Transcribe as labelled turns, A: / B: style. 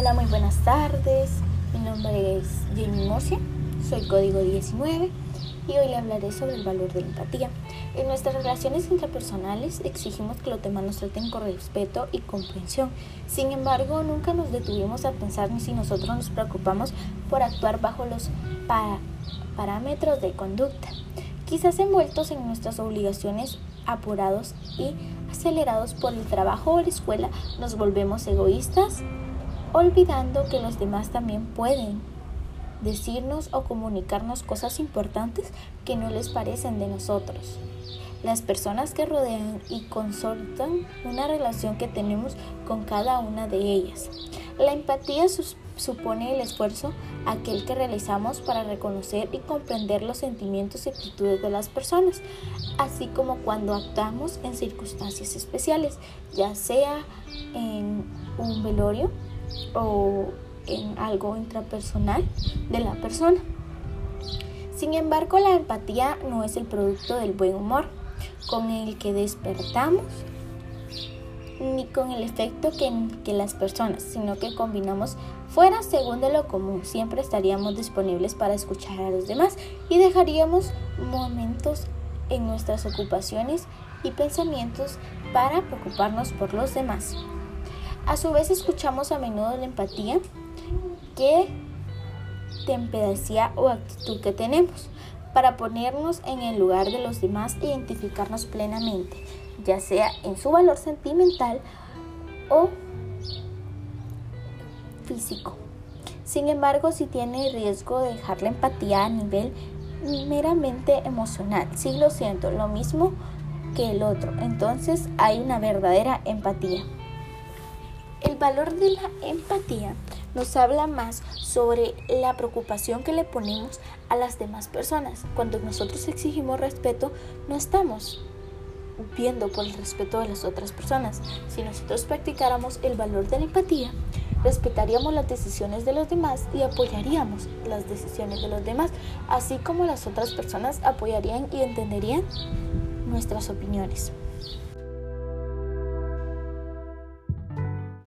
A: Hola, muy buenas tardes. Mi nombre es Jamie Mosia, soy código 19 y hoy le hablaré sobre el valor de la empatía. En nuestras relaciones interpersonales exigimos que los demás nos traten con respeto y comprensión. Sin embargo, nunca nos detuvimos a pensar ni si nosotros nos preocupamos por actuar bajo los parámetros de conducta. Quizás envueltos en nuestras obligaciones, apurados y acelerados por el trabajo o la escuela, nos volvemos egoístas olvidando que los demás también pueden decirnos o comunicarnos cosas importantes que no les parecen de nosotros. Las personas que rodean y consultan una relación que tenemos con cada una de ellas. La empatía supone el esfuerzo aquel que realizamos para reconocer y comprender los sentimientos y actitudes de las personas, así como cuando actuamos en circunstancias especiales, ya sea en un velorio, o en algo intrapersonal de la persona. Sin embargo, la empatía no es el producto del buen humor con el que despertamos ni con el efecto que, que las personas, sino que combinamos fuera según de lo común. Siempre estaríamos disponibles para escuchar a los demás y dejaríamos momentos en nuestras ocupaciones y pensamientos para preocuparnos por los demás. A su vez escuchamos a menudo la empatía que temperancia o actitud que tenemos para ponernos en el lugar de los demás e identificarnos plenamente, ya sea en su valor sentimental o físico. Sin embargo, si tiene riesgo de dejar la empatía a nivel meramente emocional, si lo siento, lo mismo que el otro, entonces hay una verdadera empatía. El valor de la empatía nos habla más sobre la preocupación que le ponemos a las demás personas. Cuando nosotros exigimos respeto, no estamos viendo por el respeto de las otras personas. Si nosotros practicáramos el valor de la empatía, respetaríamos las decisiones de los demás y apoyaríamos las decisiones de los demás, así como las otras personas apoyarían y entenderían nuestras opiniones.